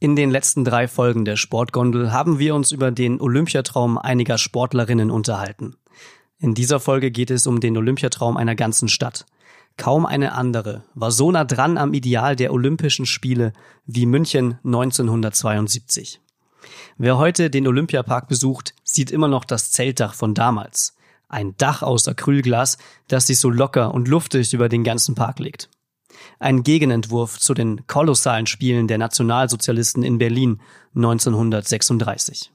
In den letzten drei Folgen der Sportgondel haben wir uns über den Olympiatraum einiger Sportlerinnen unterhalten. In dieser Folge geht es um den Olympiatraum einer ganzen Stadt. Kaum eine andere war so nah dran am Ideal der Olympischen Spiele wie München 1972. Wer heute den Olympiapark besucht, sieht immer noch das Zeltdach von damals. Ein Dach aus Acrylglas, das sich so locker und luftig über den ganzen Park legt ein Gegenentwurf zu den kolossalen Spielen der Nationalsozialisten in Berlin 1936.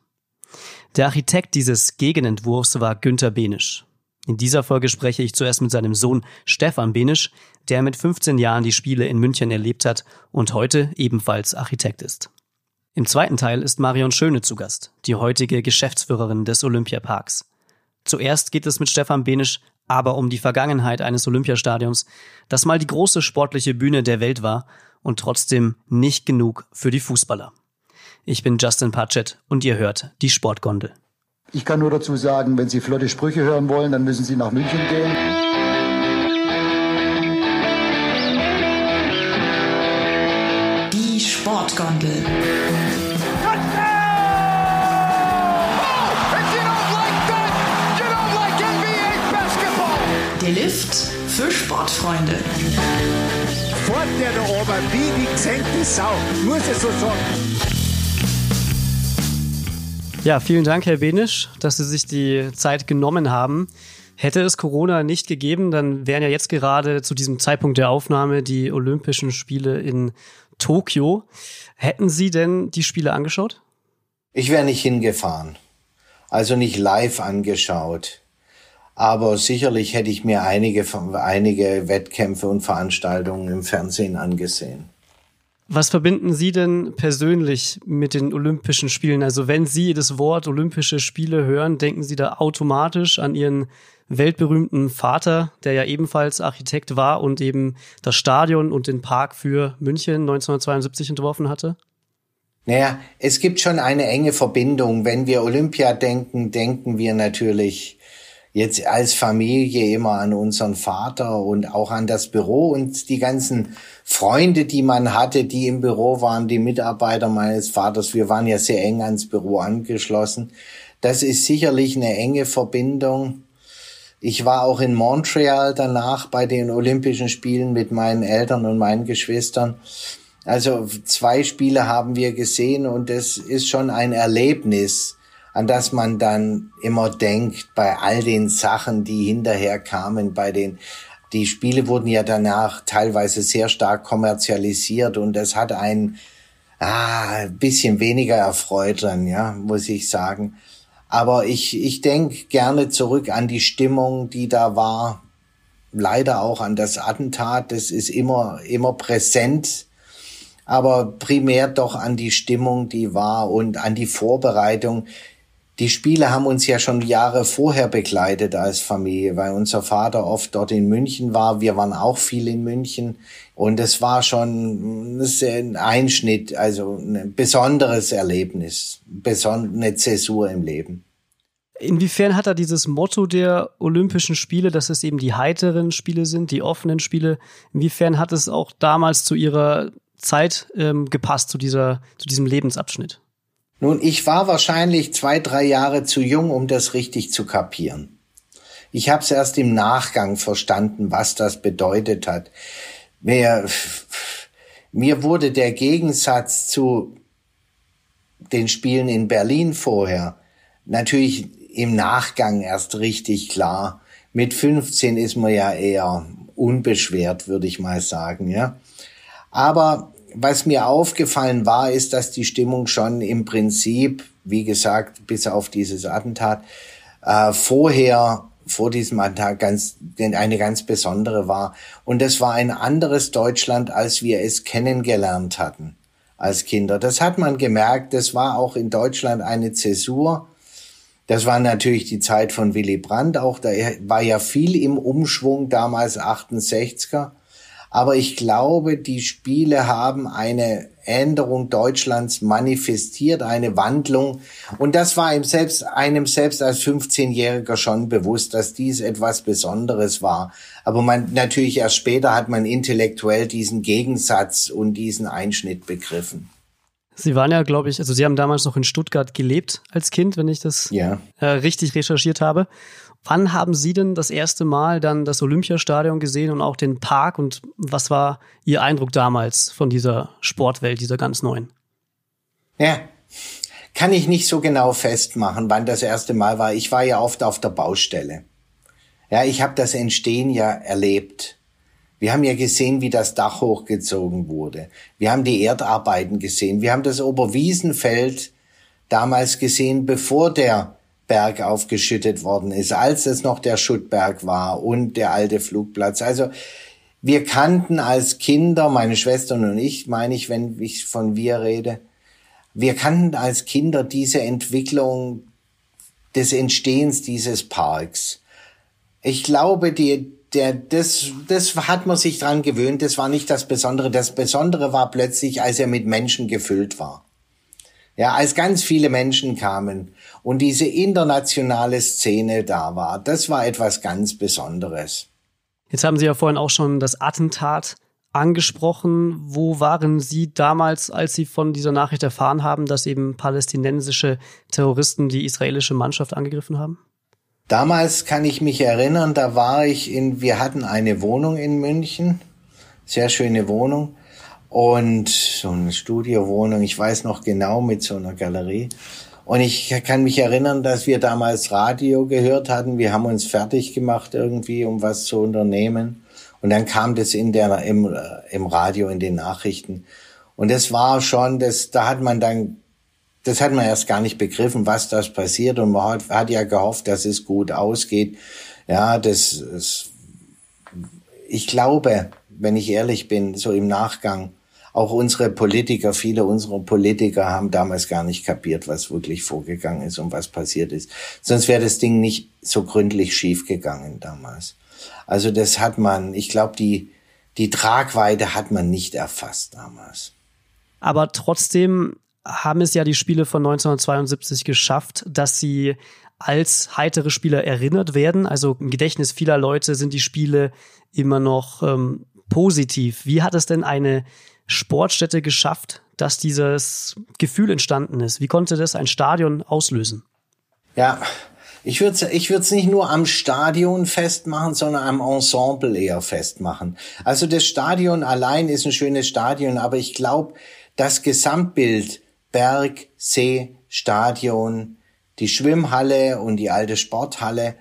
Der Architekt dieses Gegenentwurfs war Günter Benisch. In dieser Folge spreche ich zuerst mit seinem Sohn Stefan Benisch, der mit 15 Jahren die Spiele in München erlebt hat und heute ebenfalls Architekt ist. Im zweiten Teil ist Marion Schöne zu Gast, die heutige Geschäftsführerin des Olympiaparks. Zuerst geht es mit Stefan Benisch aber um die Vergangenheit eines Olympiastadions, das mal die große sportliche Bühne der Welt war und trotzdem nicht genug für die Fußballer. Ich bin Justin Patchett und ihr hört die Sportgondel. Ich kann nur dazu sagen, wenn Sie flotte Sprüche hören wollen, dann müssen Sie nach München gehen. Die Sportgondel. Sportfreunde. Fort der da oben, wie die gesenkte Sau, muss ich so sagen. Ja, vielen Dank, Herr Benisch, dass Sie sich die Zeit genommen haben. Hätte es Corona nicht gegeben, dann wären ja jetzt gerade zu diesem Zeitpunkt der Aufnahme die Olympischen Spiele in Tokio. Hätten Sie denn die Spiele angeschaut? Ich wäre nicht hingefahren. Also nicht live angeschaut. Aber sicherlich hätte ich mir einige, einige Wettkämpfe und Veranstaltungen im Fernsehen angesehen. Was verbinden Sie denn persönlich mit den Olympischen Spielen? Also wenn Sie das Wort Olympische Spiele hören, denken Sie da automatisch an Ihren weltberühmten Vater, der ja ebenfalls Architekt war und eben das Stadion und den Park für München 1972 entworfen hatte? Naja, es gibt schon eine enge Verbindung. Wenn wir Olympia denken, denken wir natürlich jetzt als Familie immer an unseren Vater und auch an das Büro und die ganzen Freunde, die man hatte, die im Büro waren, die Mitarbeiter meines Vaters. Wir waren ja sehr eng ans Büro angeschlossen. Das ist sicherlich eine enge Verbindung. Ich war auch in Montreal danach bei den Olympischen Spielen mit meinen Eltern und meinen Geschwistern. Also zwei Spiele haben wir gesehen und es ist schon ein Erlebnis an das man dann immer denkt bei all den Sachen, die hinterher kamen, bei den die Spiele wurden ja danach teilweise sehr stark kommerzialisiert und es hat einen ah, ein bisschen weniger erfreut dann, ja, muss ich sagen. Aber ich, ich denke gerne zurück an die Stimmung, die da war. Leider auch an das Attentat. Das ist immer, immer präsent. Aber primär doch an die Stimmung, die war und an die Vorbereitung die Spiele haben uns ja schon Jahre vorher begleitet als Familie, weil unser Vater oft dort in München war. Wir waren auch viel in München. Und es war schon ein Einschnitt, also ein besonderes Erlebnis, eine Zäsur im Leben. Inwiefern hat er dieses Motto der Olympischen Spiele, dass es eben die heiteren Spiele sind, die offenen Spiele, inwiefern hat es auch damals zu ihrer Zeit ähm, gepasst, zu, dieser, zu diesem Lebensabschnitt? Nun, ich war wahrscheinlich zwei, drei Jahre zu jung, um das richtig zu kapieren. Ich habe es erst im Nachgang verstanden, was das bedeutet hat. Mir, mir wurde der Gegensatz zu den Spielen in Berlin vorher natürlich im Nachgang erst richtig klar. Mit 15 ist man ja eher unbeschwert, würde ich mal sagen, ja. Aber was mir aufgefallen war, ist, dass die Stimmung schon im Prinzip, wie gesagt, bis auf dieses Attentat, äh, vorher, vor diesem Attentat ganz, eine ganz besondere war. Und es war ein anderes Deutschland, als wir es kennengelernt hatten als Kinder. Das hat man gemerkt. Das war auch in Deutschland eine Zäsur. Das war natürlich die Zeit von Willy Brandt auch. Da war ja viel im Umschwung damals 68er. Aber ich glaube, die Spiele haben eine Änderung Deutschlands manifestiert, eine Wandlung. Und das war ihm selbst, einem selbst als 15-Jähriger schon bewusst, dass dies etwas Besonderes war. Aber man, natürlich erst später hat man intellektuell diesen Gegensatz und diesen Einschnitt begriffen. Sie waren ja, glaube ich, also Sie haben damals noch in Stuttgart gelebt als Kind, wenn ich das ja. äh, richtig recherchiert habe. Wann haben Sie denn das erste Mal dann das Olympiastadion gesehen und auch den Park und was war Ihr Eindruck damals von dieser Sportwelt, dieser ganz neuen? Ja, kann ich nicht so genau festmachen, wann das erste Mal war. Ich war ja oft auf der Baustelle. Ja, ich habe das Entstehen ja erlebt. Wir haben ja gesehen, wie das Dach hochgezogen wurde. Wir haben die Erdarbeiten gesehen. Wir haben das Oberwiesenfeld damals gesehen, bevor der Berg aufgeschüttet worden ist, als es noch der Schuttberg war und der alte Flugplatz. Also wir kannten als Kinder, meine Schwestern und ich, meine ich, wenn ich von wir rede, wir kannten als Kinder diese Entwicklung des Entstehens dieses Parks. Ich glaube, die, der, das, das hat man sich dran gewöhnt. Das war nicht das Besondere. Das Besondere war plötzlich, als er mit Menschen gefüllt war. Ja, als ganz viele Menschen kamen und diese internationale Szene da war. Das war etwas ganz Besonderes. Jetzt haben Sie ja vorhin auch schon das Attentat angesprochen. Wo waren Sie damals, als Sie von dieser Nachricht erfahren haben, dass eben palästinensische Terroristen die israelische Mannschaft angegriffen haben? Damals kann ich mich erinnern, da war ich in, wir hatten eine Wohnung in München, sehr schöne Wohnung und so eine Studiowohnung, ich weiß noch genau mit so einer Galerie. Und ich kann mich erinnern, dass wir damals Radio gehört hatten. Wir haben uns fertig gemacht irgendwie, um was zu unternehmen. Und dann kam das in der, im, im Radio, in den Nachrichten. Und das war schon, das, da hat man dann das hat man erst gar nicht begriffen, was das passiert und man hat, hat ja gehofft, dass es gut ausgeht. Ja, das ist, ich glaube, wenn ich ehrlich bin, so im Nachgang, auch unsere Politiker, viele unserer Politiker haben damals gar nicht kapiert, was wirklich vorgegangen ist und was passiert ist. Sonst wäre das Ding nicht so gründlich schiefgegangen damals. Also das hat man, ich glaube, die, die Tragweite hat man nicht erfasst damals. Aber trotzdem haben es ja die Spiele von 1972 geschafft, dass sie als heitere Spieler erinnert werden. Also im Gedächtnis vieler Leute sind die Spiele immer noch ähm, positiv. Wie hat es denn eine Sportstätte geschafft, dass dieses Gefühl entstanden ist? Wie konnte das ein Stadion auslösen? Ja, ich würde es ich würd's nicht nur am Stadion festmachen, sondern am Ensemble eher festmachen. Also das Stadion allein ist ein schönes Stadion, aber ich glaube, das Gesamtbild Berg, See, Stadion, die Schwimmhalle und die alte Sporthalle,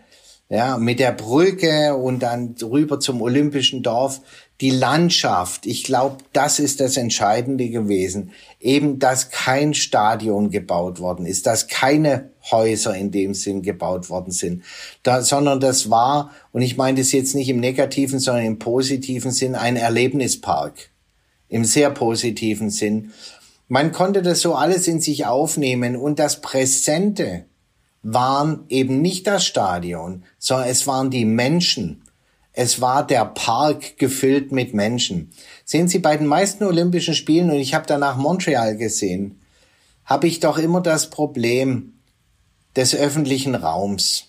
ja, mit der Brücke und dann rüber zum Olympischen Dorf, die Landschaft. Ich glaube, das ist das Entscheidende gewesen. Eben, dass kein Stadion gebaut worden ist, dass keine Häuser in dem Sinn gebaut worden sind, da, sondern das war, und ich meine das jetzt nicht im negativen, sondern im positiven Sinn, ein Erlebnispark. Im sehr positiven Sinn. Man konnte das so alles in sich aufnehmen und das Präsente waren eben nicht das Stadion, sondern es waren die Menschen. Es war der Park gefüllt mit Menschen. Sehen Sie, bei den meisten Olympischen Spielen, und ich habe danach Montreal gesehen, habe ich doch immer das Problem des öffentlichen Raums.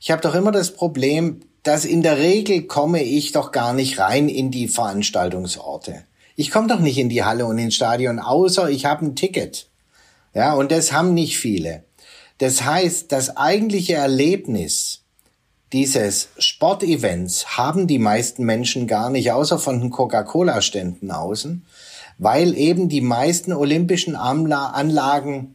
Ich habe doch immer das Problem, dass in der Regel komme ich doch gar nicht rein in die Veranstaltungsorte. Ich komme doch nicht in die Halle und ins Stadion, außer ich habe ein Ticket. Ja, und das haben nicht viele. Das heißt, das eigentliche Erlebnis dieses Sportevents haben die meisten Menschen gar nicht, außer von den Coca-Cola-Ständen außen, weil eben die meisten olympischen Anlagen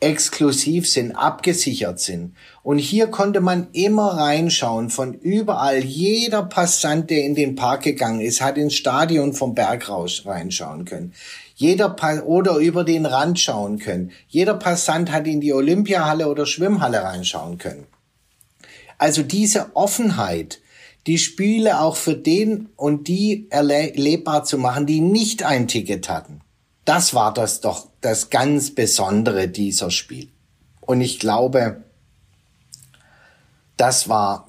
exklusiv sind, abgesichert sind. Und hier konnte man immer reinschauen, von überall. Jeder Passant, der in den Park gegangen ist, hat ins Stadion vom Berg raus reinschauen können. Jeder pa oder über den Rand schauen können. Jeder Passant hat in die Olympiahalle oder Schwimmhalle reinschauen können. Also diese Offenheit, die Spiele auch für den und die erlebbar zu machen, die nicht ein Ticket hatten. Das war das doch das ganz Besondere dieser Spiel. Und ich glaube, das war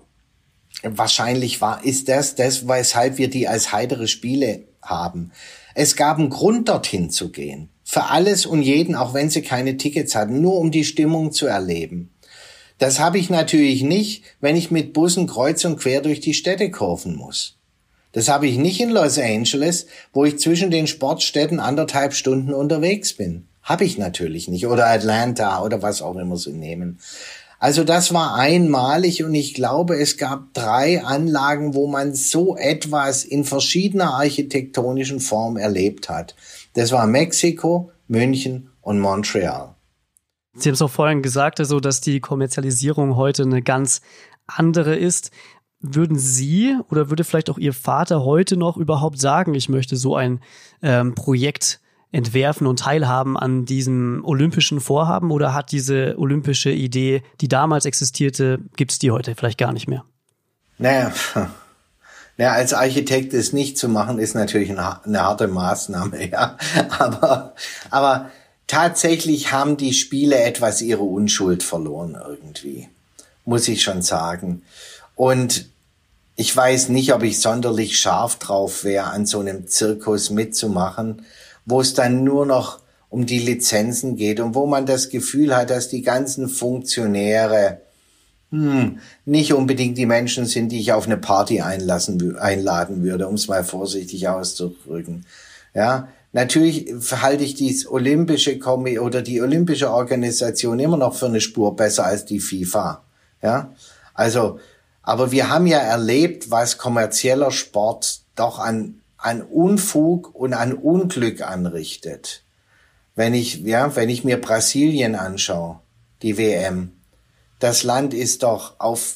wahrscheinlich war, ist das das, weshalb wir die als heitere Spiele haben. Es gab einen Grund, dorthin zu gehen. Für alles und jeden, auch wenn sie keine Tickets hatten, nur um die Stimmung zu erleben. Das habe ich natürlich nicht, wenn ich mit Bussen kreuz und quer durch die Städte kurven muss. Das habe ich nicht in Los Angeles, wo ich zwischen den Sportstätten anderthalb Stunden unterwegs bin. Habe ich natürlich nicht. Oder Atlanta oder was auch immer sie nehmen. Also das war einmalig und ich glaube, es gab drei Anlagen, wo man so etwas in verschiedener architektonischen Form erlebt hat. Das war Mexiko, München und Montreal. Sie haben es auch vorhin gesagt, also dass die Kommerzialisierung heute eine ganz andere ist. Würden Sie oder würde vielleicht auch Ihr Vater heute noch überhaupt sagen, ich möchte so ein ähm, Projekt entwerfen und teilhaben an diesem olympischen Vorhaben oder hat diese olympische Idee, die damals existierte, gibt es die heute vielleicht gar nicht mehr? Naja, naja, als Architekt es nicht zu machen, ist natürlich eine, harte Maßnahme, ja. Aber, aber tatsächlich haben die Spiele etwas ihre Unschuld verloren irgendwie, muss ich schon sagen. Und ich weiß nicht, ob ich sonderlich scharf drauf wäre, an so einem Zirkus mitzumachen, wo es dann nur noch um die Lizenzen geht und wo man das Gefühl hat, dass die ganzen Funktionäre hm, nicht unbedingt die Menschen sind, die ich auf eine Party einlassen, einladen würde, um es mal vorsichtig auszudrücken. Ja, natürlich halte ich die olympische Kombi oder die olympische Organisation immer noch für eine Spur besser als die FIFA. Ja, also aber wir haben ja erlebt, was kommerzieller Sport doch an, an Unfug und an Unglück anrichtet. Wenn ich, ja, wenn ich mir Brasilien anschaue, die WM, das Land ist doch auf,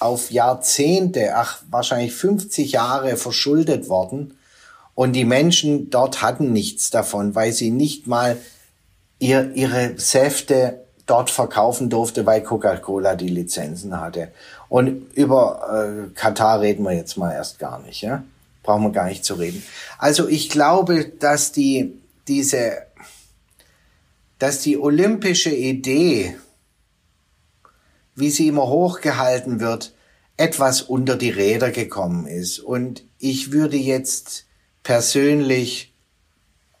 auf Jahrzehnte, ach, wahrscheinlich 50 Jahre verschuldet worden. Und die Menschen dort hatten nichts davon, weil sie nicht mal ihr, ihre Säfte dort verkaufen durfte, weil Coca-Cola die Lizenzen hatte. Und über äh, Katar reden wir jetzt mal erst gar nicht, ja? Brauchen wir gar nicht zu reden. Also ich glaube, dass die, diese, dass die olympische Idee, wie sie immer hochgehalten wird, etwas unter die Räder gekommen ist. Und ich würde jetzt persönlich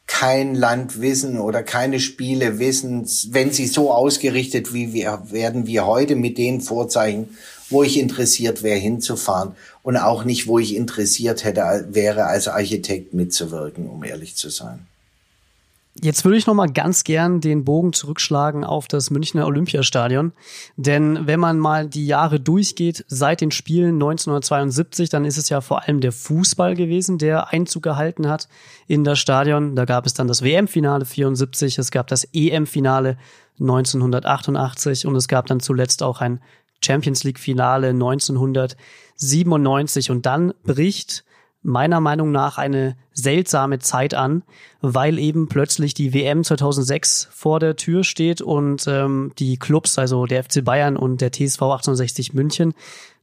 kein Land wissen oder keine Spiele wissen, wenn sie so ausgerichtet wie wir werden wir heute mit den Vorzeichen, wo ich interessiert wäre hinzufahren und auch nicht, wo ich interessiert hätte wäre als Architekt mitzuwirken, um ehrlich zu sein. Jetzt würde ich noch mal ganz gern den Bogen zurückschlagen auf das Münchner Olympiastadion, denn wenn man mal die Jahre durchgeht seit den Spielen 1972, dann ist es ja vor allem der Fußball gewesen, der Einzug gehalten hat in das Stadion. Da gab es dann das WM-Finale 74, es gab das EM-Finale 1988 und es gab dann zuletzt auch ein Champions League-Finale 1997 und dann bricht meiner Meinung nach eine seltsame Zeit an, weil eben plötzlich die WM 2006 vor der Tür steht und ähm, die Clubs, also der FC Bayern und der TSV 1860 München,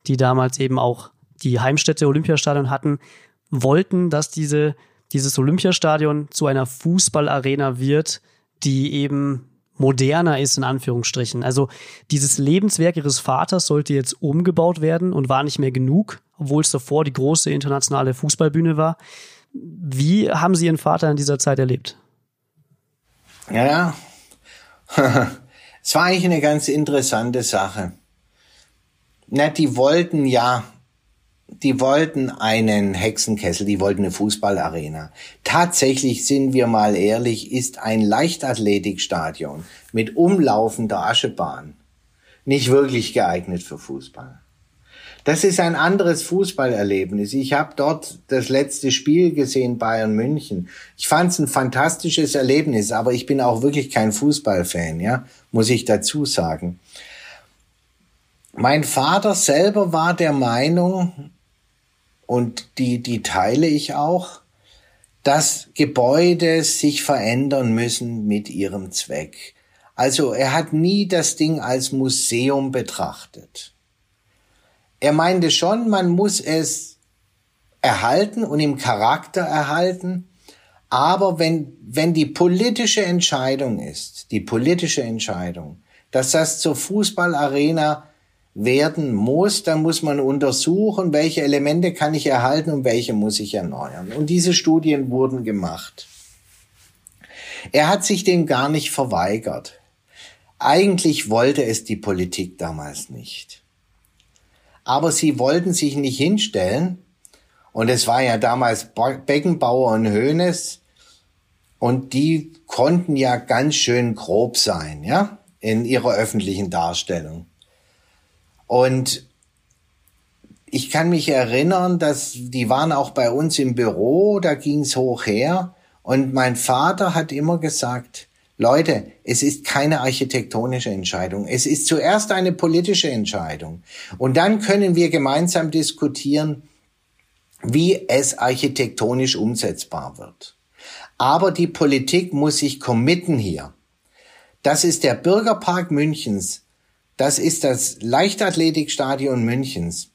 die damals eben auch die Heimstätte Olympiastadion hatten, wollten, dass diese, dieses Olympiastadion zu einer Fußballarena wird, die eben moderner ist, in Anführungsstrichen. Also dieses Lebenswerk ihres Vaters sollte jetzt umgebaut werden und war nicht mehr genug obwohl es davor die große internationale Fußballbühne war. Wie haben Sie Ihren Vater in dieser Zeit erlebt? Ja, es war eigentlich eine ganz interessante Sache. Na, die wollten ja, die wollten einen Hexenkessel, die wollten eine Fußballarena. Tatsächlich sind wir mal ehrlich, ist ein Leichtathletikstadion mit umlaufender Aschebahn nicht wirklich geeignet für Fußball. Das ist ein anderes Fußballerlebnis. Ich habe dort das letzte Spiel gesehen, Bayern München. Ich fand es ein fantastisches Erlebnis, aber ich bin auch wirklich kein Fußballfan, ja, muss ich dazu sagen. Mein Vater selber war der Meinung, und die, die teile ich auch, dass Gebäude sich verändern müssen mit ihrem Zweck. Also er hat nie das Ding als Museum betrachtet. Er meinte schon, man muss es erhalten und im Charakter erhalten. Aber wenn, wenn die politische Entscheidung ist, die politische Entscheidung, dass das zur Fußballarena werden muss, dann muss man untersuchen, welche Elemente kann ich erhalten und welche muss ich erneuern. Und diese Studien wurden gemacht. Er hat sich dem gar nicht verweigert. Eigentlich wollte es die Politik damals nicht aber sie wollten sich nicht hinstellen Und es war ja damals Beckenbauer und Hoeneß. Und die konnten ja ganz schön grob sein, ja, in ihrer öffentlichen Darstellung. Und ich kann mich erinnern, dass die waren auch bei uns im Büro, da ging's hoch her. Und mein Vater hat immer gesagt, Leute, es ist keine architektonische Entscheidung. Es ist zuerst eine politische Entscheidung. Und dann können wir gemeinsam diskutieren, wie es architektonisch umsetzbar wird. Aber die Politik muss sich committen hier. Das ist der Bürgerpark Münchens. Das ist das Leichtathletikstadion Münchens.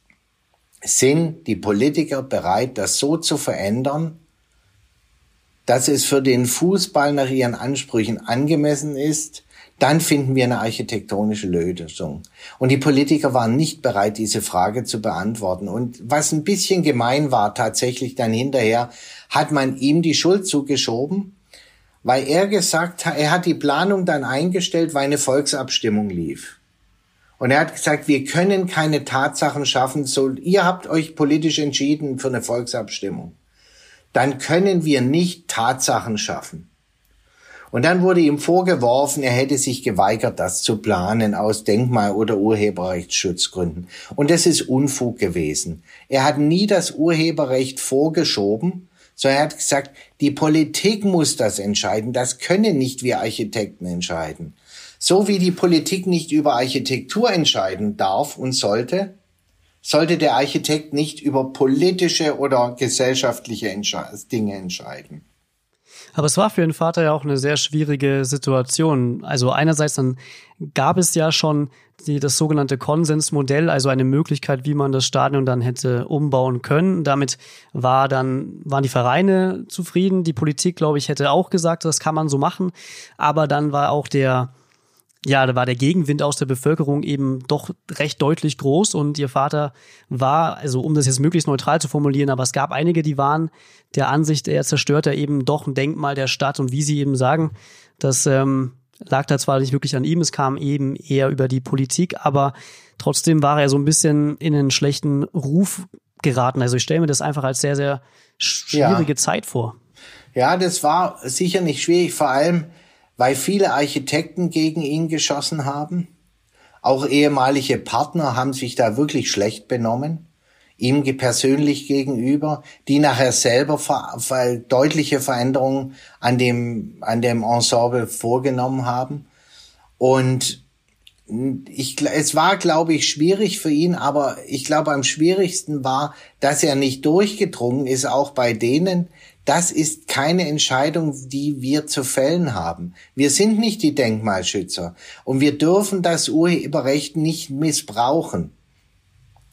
Sind die Politiker bereit, das so zu verändern, dass es für den Fußball nach ihren Ansprüchen angemessen ist, dann finden wir eine architektonische Lösung. Und die Politiker waren nicht bereit, diese Frage zu beantworten. Und was ein bisschen gemein war, tatsächlich dann hinterher, hat man ihm die Schuld zugeschoben, weil er gesagt hat, er hat die Planung dann eingestellt, weil eine Volksabstimmung lief. Und er hat gesagt, wir können keine Tatsachen schaffen, so, ihr habt euch politisch entschieden für eine Volksabstimmung. Dann können wir nicht Tatsachen schaffen. Und dann wurde ihm vorgeworfen, er hätte sich geweigert, das zu planen aus Denkmal- oder Urheberrechtsschutzgründen. Und das ist Unfug gewesen. Er hat nie das Urheberrecht vorgeschoben, sondern er hat gesagt, die Politik muss das entscheiden. Das können nicht wir Architekten entscheiden. So wie die Politik nicht über Architektur entscheiden darf und sollte, sollte der Architekt nicht über politische oder gesellschaftliche Dinge entscheiden. Aber es war für den Vater ja auch eine sehr schwierige Situation. Also einerseits dann gab es ja schon die, das sogenannte Konsensmodell, also eine Möglichkeit, wie man das Stadion dann hätte umbauen können. Damit war dann, waren die Vereine zufrieden. Die Politik, glaube ich, hätte auch gesagt, das kann man so machen. Aber dann war auch der, ja, da war der Gegenwind aus der Bevölkerung eben doch recht deutlich groß und ihr Vater war, also um das jetzt möglichst neutral zu formulieren, aber es gab einige, die waren der Ansicht, er zerstört ja eben doch ein Denkmal der Stadt und wie sie eben sagen, das ähm, lag da zwar nicht wirklich an ihm, es kam eben eher über die Politik, aber trotzdem war er so ein bisschen in einen schlechten Ruf geraten. Also ich stelle mir das einfach als sehr, sehr schwierige ja. Zeit vor. Ja, das war sicher nicht schwierig, vor allem weil viele Architekten gegen ihn geschossen haben. Auch ehemalige Partner haben sich da wirklich schlecht benommen, ihm persönlich gegenüber, die nachher selber deutliche Veränderungen an dem, an dem Ensemble vorgenommen haben. Und ich, es war, glaube ich, schwierig für ihn, aber ich glaube, am schwierigsten war, dass er nicht durchgedrungen ist, auch bei denen, das ist keine Entscheidung, die wir zu fällen haben. Wir sind nicht die Denkmalschützer und wir dürfen das Urheberrecht nicht missbrauchen.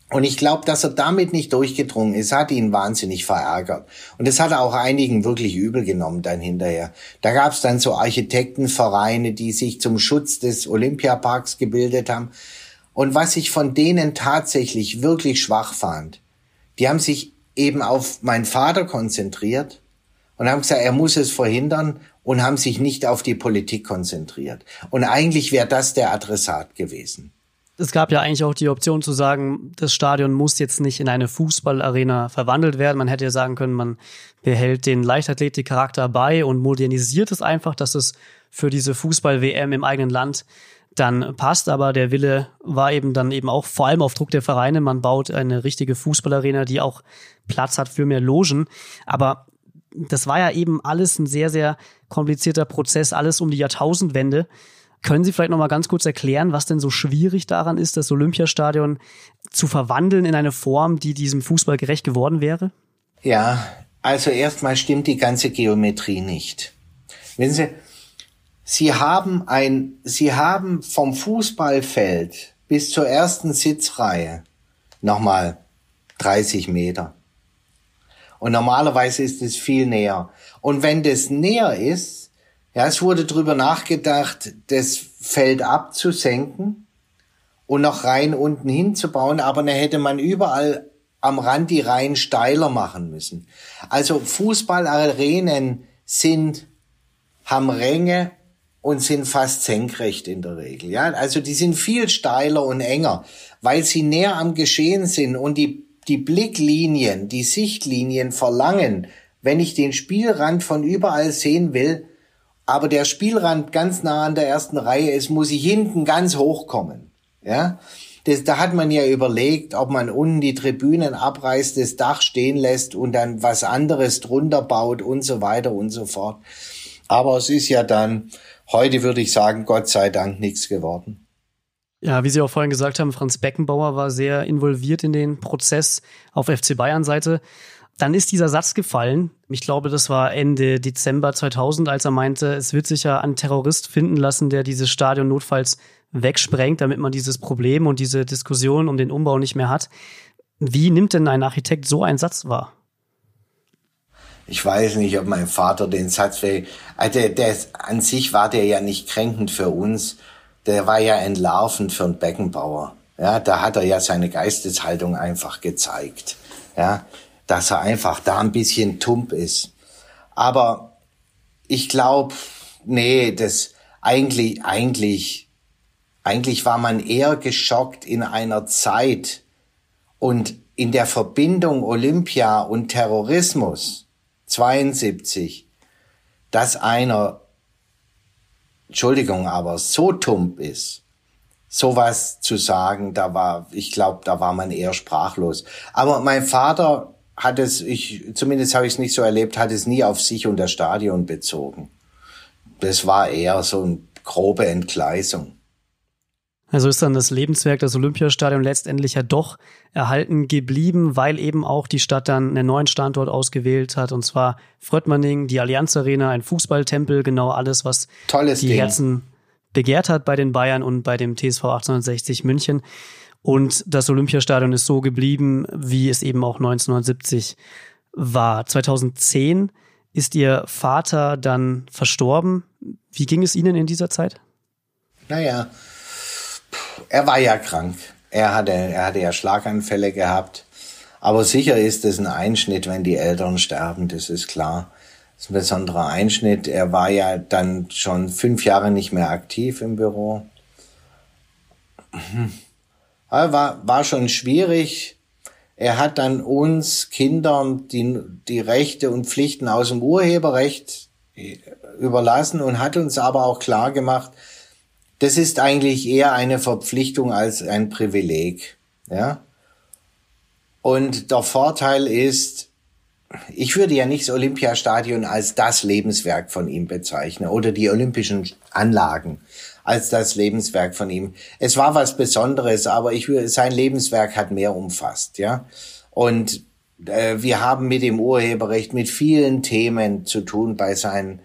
Und ich glaube, dass er damit nicht durchgedrungen ist, hat ihn wahnsinnig verärgert. Und das hat er auch einigen wirklich übel genommen dann hinterher. Da gab es dann so Architektenvereine, die sich zum Schutz des Olympiaparks gebildet haben. Und was ich von denen tatsächlich wirklich schwach fand, die haben sich eben auf meinen Vater konzentriert und haben gesagt, er muss es verhindern und haben sich nicht auf die Politik konzentriert. Und eigentlich wäre das der Adressat gewesen. Es gab ja eigentlich auch die Option zu sagen, das Stadion muss jetzt nicht in eine Fußballarena verwandelt werden. Man hätte ja sagen können, man behält den Leichtathletik-Charakter bei und modernisiert es einfach, dass es für diese Fußball-WM im eigenen Land dann passt. Aber der Wille war eben dann eben auch vor allem auf Druck der Vereine. Man baut eine richtige Fußballarena, die auch Platz hat für mehr Logen. Aber das war ja eben alles ein sehr, sehr komplizierter Prozess, alles um die Jahrtausendwende. Können Sie vielleicht noch mal ganz kurz erklären, was denn so schwierig daran ist, das Olympiastadion zu verwandeln in eine Form, die diesem Fußball gerecht geworden wäre? Ja, also erstmal stimmt die ganze Geometrie nicht. Wenn Sie, Sie haben ein, Sie haben vom Fußballfeld bis zur ersten Sitzreihe nochmal 30 Meter. Und normalerweise ist es viel näher. Und wenn das näher ist, ja, es wurde drüber nachgedacht, das Feld abzusenken und noch rein unten hinzubauen, aber dann hätte man überall am Rand die Reihen steiler machen müssen. Also Fußballarenen sind, haben Ränge und sind fast senkrecht in der Regel. Ja, also die sind viel steiler und enger, weil sie näher am Geschehen sind und die die Blicklinien, die Sichtlinien verlangen, wenn ich den Spielrand von überall sehen will, aber der Spielrand ganz nah an der ersten Reihe ist, muss ich hinten ganz hoch kommen. Ja, das, da hat man ja überlegt, ob man unten die Tribünen abreißt, das Dach stehen lässt und dann was anderes drunter baut und so weiter und so fort. Aber es ist ja dann, heute würde ich sagen, Gott sei Dank nichts geworden. Ja, wie Sie auch vorhin gesagt haben, Franz Beckenbauer war sehr involviert in den Prozess auf FC Bayern Seite. Dann ist dieser Satz gefallen. Ich glaube, das war Ende Dezember 2000, als er meinte, es wird sich ja ein Terrorist finden lassen, der dieses Stadion notfalls wegsprengt, damit man dieses Problem und diese Diskussion um den Umbau nicht mehr hat. Wie nimmt denn ein Architekt so einen Satz wahr? Ich weiß nicht, ob mein Vater den Satz, will. also der, der, an sich war der ja nicht kränkend für uns. Der war ja entlarvend für einen Beckenbauer. Ja, da hat er ja seine Geisteshaltung einfach gezeigt. Ja, dass er einfach da ein bisschen tump ist. Aber ich glaube, nee, das eigentlich, eigentlich, eigentlich war man eher geschockt in einer Zeit und in der Verbindung Olympia und Terrorismus 72, dass einer, Entschuldigung, aber so tump ist, sowas zu sagen, da war, ich glaube, da war man eher sprachlos. Aber mein Vater hat es, ich, zumindest habe ich es nicht so erlebt, hat es nie auf sich und das Stadion bezogen. Das war eher so eine grobe Entgleisung. Also ist dann das Lebenswerk des Olympiastadion letztendlich ja doch erhalten geblieben, weil eben auch die Stadt dann einen neuen Standort ausgewählt hat, und zwar Fröttmanning, die Allianz Arena, ein Fußballtempel, genau alles, was Tolles die Ding. Herzen begehrt hat bei den Bayern und bei dem TSV 1860 München. Und das Olympiastadion ist so geblieben, wie es eben auch 1970 war. 2010 ist Ihr Vater dann verstorben. Wie ging es Ihnen in dieser Zeit? Naja, er war ja krank. Er hatte, er hatte ja Schlaganfälle gehabt. Aber sicher ist es ein Einschnitt, wenn die Eltern sterben, das ist klar. Das ist ein besonderer Einschnitt. Er war ja dann schon fünf Jahre nicht mehr aktiv im Büro. War, war schon schwierig. Er hat dann uns Kindern die, die Rechte und Pflichten aus dem Urheberrecht überlassen und hat uns aber auch klar gemacht, das ist eigentlich eher eine Verpflichtung als ein Privileg, ja. Und der Vorteil ist, ich würde ja nicht das Olympiastadion als das Lebenswerk von ihm bezeichnen oder die olympischen Anlagen als das Lebenswerk von ihm. Es war was Besonderes, aber ich würde, sein Lebenswerk hat mehr umfasst, ja. Und äh, wir haben mit dem Urheberrecht mit vielen Themen zu tun bei seinen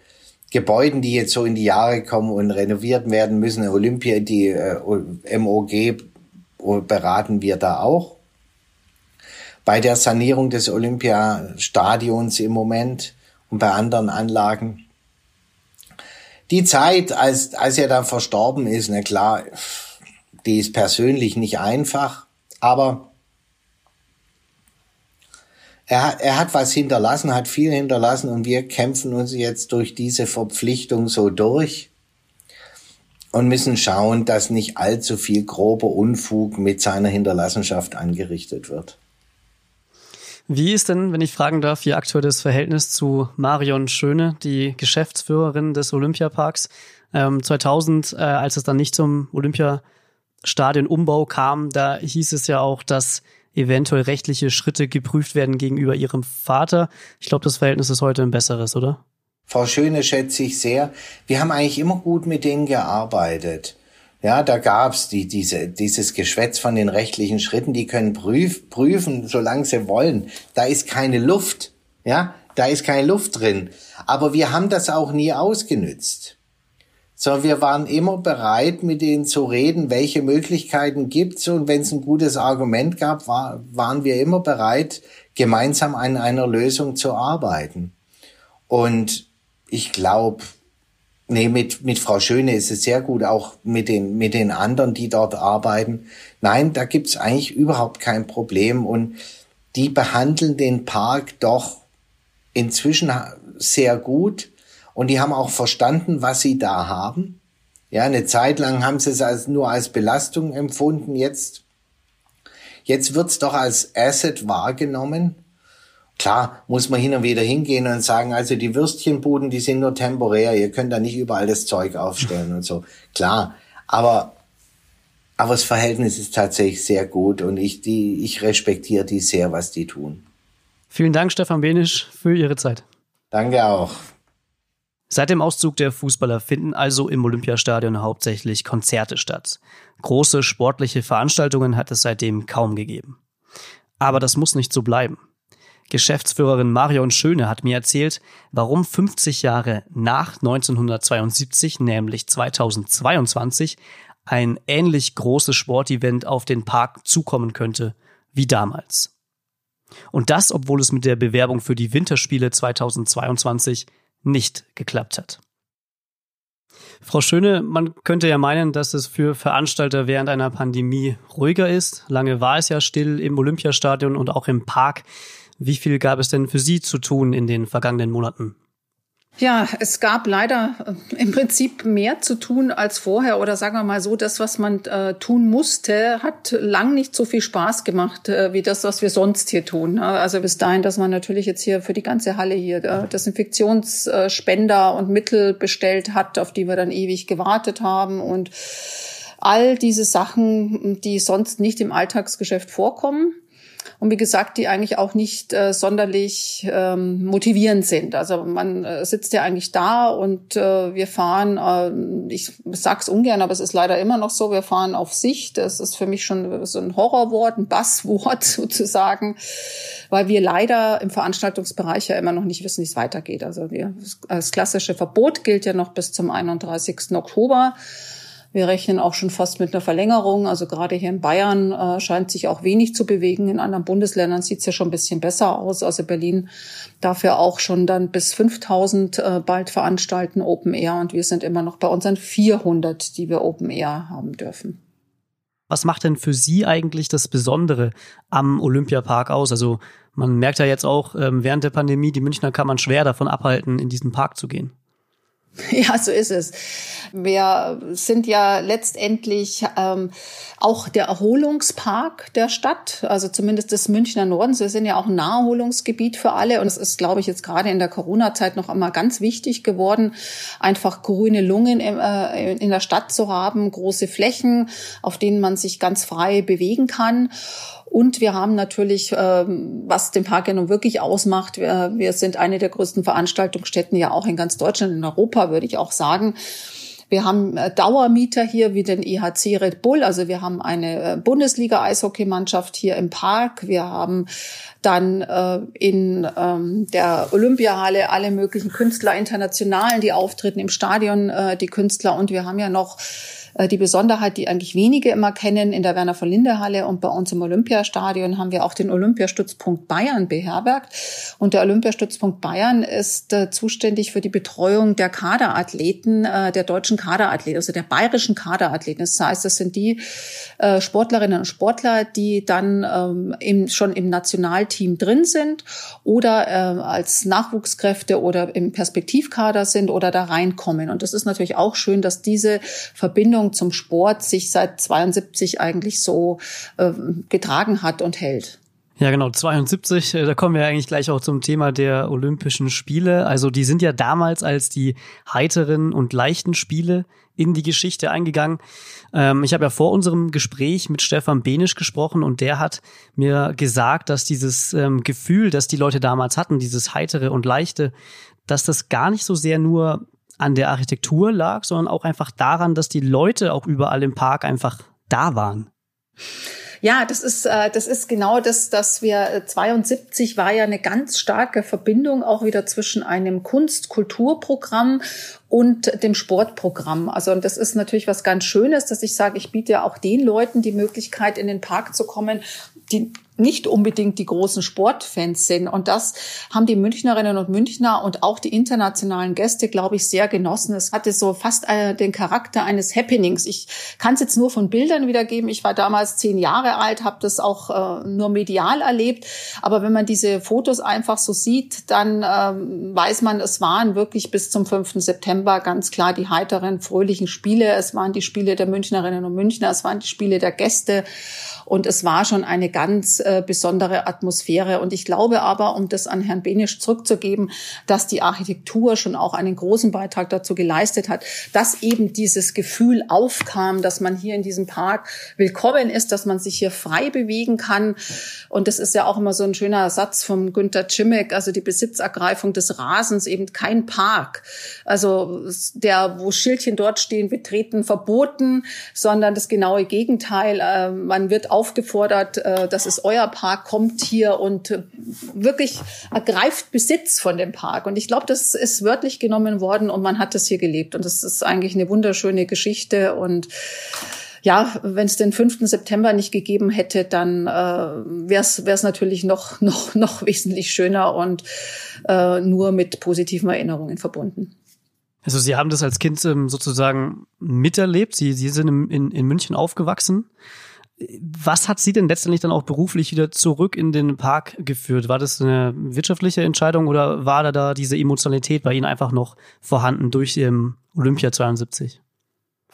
Gebäuden, die jetzt so in die Jahre kommen und renoviert werden müssen. Olympia, die äh, MOG beraten wir da auch. Bei der Sanierung des Olympiastadions im Moment und bei anderen Anlagen die Zeit, als, als er dann verstorben ist, na klar, die ist persönlich nicht einfach, aber er, er hat was hinterlassen, hat viel hinterlassen und wir kämpfen uns jetzt durch diese Verpflichtung so durch und müssen schauen, dass nicht allzu viel grober Unfug mit seiner Hinterlassenschaft angerichtet wird. Wie ist denn, wenn ich fragen darf, Ihr aktuelles Verhältnis zu Marion Schöne, die Geschäftsführerin des Olympiaparks? Ähm, 2000, äh, als es dann nicht zum Olympiastadionumbau kam, da hieß es ja auch, dass eventuell rechtliche Schritte geprüft werden gegenüber Ihrem Vater. Ich glaube, das Verhältnis ist heute ein besseres, oder? Frau Schöne schätze ich sehr. Wir haben eigentlich immer gut mit denen gearbeitet. Ja, da gab's die, diese, dieses Geschwätz von den rechtlichen Schritten, die können prüf, prüfen, solange sie wollen. Da ist keine Luft. Ja, da ist keine Luft drin. Aber wir haben das auch nie ausgenützt. So, wir waren immer bereit, mit denen zu reden, welche Möglichkeiten gibt's und wenn es ein gutes Argument gab, war, waren wir immer bereit, gemeinsam an einer Lösung zu arbeiten. Und ich glaube, Nee, mit, mit Frau Schöne ist es sehr gut, auch mit den, mit den anderen, die dort arbeiten. Nein, da gibt's eigentlich überhaupt kein Problem und die behandeln den Park doch inzwischen sehr gut und die haben auch verstanden, was sie da haben. Ja, eine Zeit lang haben sie es als, nur als Belastung empfunden. Jetzt, Jetzt wird's doch als Asset wahrgenommen. Klar, muss man hin und wieder hingehen und sagen, also die Würstchenbuden, die sind nur temporär, ihr könnt da nicht überall das Zeug aufstellen und so. Klar, aber aber das Verhältnis ist tatsächlich sehr gut und ich die ich respektiere die sehr, was die tun. Vielen Dank, Stefan Benisch, für Ihre Zeit. Danke auch. Seit dem Auszug der Fußballer finden also im Olympiastadion hauptsächlich Konzerte statt. Große sportliche Veranstaltungen hat es seitdem kaum gegeben. Aber das muss nicht so bleiben. Geschäftsführerin Marion Schöne hat mir erzählt, warum 50 Jahre nach 1972, nämlich 2022, ein ähnlich großes Sportevent auf den Park zukommen könnte wie damals. Und das, obwohl es mit der Bewerbung für die Winterspiele 2022 nicht geklappt hat. Frau Schöne, man könnte ja meinen, dass es für Veranstalter während einer Pandemie ruhiger ist. Lange war es ja still im Olympiastadion und auch im Park. Wie viel gab es denn für Sie zu tun in den vergangenen Monaten? Ja, es gab leider äh, im Prinzip mehr zu tun als vorher oder sagen wir mal so, das, was man äh, tun musste, hat lang nicht so viel Spaß gemacht äh, wie das, was wir sonst hier tun. Ne? Also bis dahin, dass man natürlich jetzt hier für die ganze Halle hier äh, Desinfektionsspender und Mittel bestellt hat, auf die wir dann ewig gewartet haben und all diese Sachen, die sonst nicht im Alltagsgeschäft vorkommen und wie gesagt, die eigentlich auch nicht äh, sonderlich ähm, motivierend sind. Also man äh, sitzt ja eigentlich da und äh, wir fahren, äh, ich sag's ungern, aber es ist leider immer noch so, wir fahren auf Sicht. Das ist für mich schon so ein Horrorwort, ein Basswort sozusagen, weil wir leider im Veranstaltungsbereich ja immer noch nicht wissen, wie es weitergeht. Also wir, das klassische Verbot gilt ja noch bis zum 31. Oktober. Wir rechnen auch schon fast mit einer Verlängerung. Also gerade hier in Bayern äh, scheint sich auch wenig zu bewegen. In anderen Bundesländern sieht es ja schon ein bisschen besser aus. Also Berlin darf ja auch schon dann bis 5000 äh, bald veranstalten Open Air. Und wir sind immer noch bei unseren 400, die wir Open Air haben dürfen. Was macht denn für Sie eigentlich das Besondere am Olympiapark aus? Also man merkt ja jetzt auch ähm, während der Pandemie, die Münchner kann man schwer davon abhalten, in diesen Park zu gehen. Ja, so ist es. Wir sind ja letztendlich ähm, auch der Erholungspark der Stadt, also zumindest des Münchner Nordens. Wir sind ja auch ein Naherholungsgebiet für alle und es ist, glaube ich, jetzt gerade in der Corona-Zeit noch einmal ganz wichtig geworden, einfach grüne Lungen äh, in der Stadt zu haben, große Flächen, auf denen man sich ganz frei bewegen kann. Und wir haben natürlich, ähm, was den Park ja nun wirklich ausmacht, wir, sind eine der größten Veranstaltungsstätten ja auch in ganz Deutschland, in Europa, würde ich auch sagen. Wir haben äh, Dauermieter hier wie den IHC Red Bull. Also wir haben eine äh, Bundesliga-Eishockeymannschaft hier im Park. Wir haben dann äh, in ähm, der Olympiahalle alle möglichen Künstler, internationalen, die auftreten im Stadion, die Künstler. Und wir haben ja noch die Besonderheit, die eigentlich wenige immer kennen, in der Werner von Linde Halle und bei uns im Olympiastadion haben wir auch den Olympiastützpunkt Bayern beherbergt. Und der Olympiastützpunkt Bayern ist äh, zuständig für die Betreuung der Kaderathleten, äh, der deutschen Kaderathleten, also der bayerischen Kaderathleten. Das heißt, das sind die äh, Sportlerinnen und Sportler, die dann ähm, im, schon im Nationalteam drin sind oder äh, als Nachwuchskräfte oder im Perspektivkader sind oder da reinkommen. Und das ist natürlich auch schön, dass diese Verbindung Verbindung zum Sport sich seit 72 eigentlich so äh, getragen hat und hält. Ja, genau, 72, äh, da kommen wir eigentlich gleich auch zum Thema der Olympischen Spiele. Also die sind ja damals als die heiteren und leichten Spiele in die Geschichte eingegangen. Ähm, ich habe ja vor unserem Gespräch mit Stefan Benisch gesprochen und der hat mir gesagt, dass dieses ähm, Gefühl, das die Leute damals hatten, dieses heitere und leichte, dass das gar nicht so sehr nur an der Architektur lag, sondern auch einfach daran, dass die Leute auch überall im Park einfach da waren. Ja, das ist äh, das ist genau das, dass wir 72 äh, war ja eine ganz starke Verbindung auch wieder zwischen einem Kunst-Kulturprogramm und dem Sportprogramm. Also und das ist natürlich was ganz Schönes, dass ich sage, ich biete ja auch den Leuten die Möglichkeit, in den Park zu kommen, die nicht unbedingt die großen Sportfans sind. Und das haben die Münchnerinnen und Münchner und auch die internationalen Gäste, glaube ich, sehr genossen. Es hatte so fast äh, den Charakter eines Happenings. Ich kann es jetzt nur von Bildern wiedergeben. Ich war damals zehn Jahre alt, habe das auch äh, nur medial erlebt. Aber wenn man diese Fotos einfach so sieht, dann ähm, weiß man, es waren wirklich bis zum 5. September ganz klar die heiteren, fröhlichen Spiele. Es waren die Spiele der Münchnerinnen und Münchner, es waren die Spiele der Gäste. Und es war schon eine ganz äh, besondere Atmosphäre. Und ich glaube aber, um das an Herrn Benisch zurückzugeben, dass die Architektur schon auch einen großen Beitrag dazu geleistet hat, dass eben dieses Gefühl aufkam, dass man hier in diesem Park willkommen ist, dass man sich hier frei bewegen kann. Und das ist ja auch immer so ein schöner Satz vom Günter Cimek, also die Besitzergreifung des Rasens, eben kein Park. Also der, wo Schildchen dort stehen, betreten verboten, sondern das genaue Gegenteil. Äh, man wird aufgefordert, äh, das ist euer Park, kommt hier und äh, wirklich ergreift Besitz von dem Park. Und ich glaube, das ist wörtlich genommen worden und man hat das hier gelebt. Und das ist eigentlich eine wunderschöne Geschichte und ja, wenn es den 5. September nicht gegeben hätte, dann äh, wäre es natürlich noch, noch, noch wesentlich schöner und äh, nur mit positiven Erinnerungen verbunden. Also Sie haben das als Kind ähm, sozusagen miterlebt. Sie, Sie sind in, in, in München aufgewachsen. Was hat Sie denn letztendlich dann auch beruflich wieder zurück in den Park geführt? War das eine wirtschaftliche Entscheidung oder war da, da diese Emotionalität bei Ihnen einfach noch vorhanden durch ähm, Olympia 72?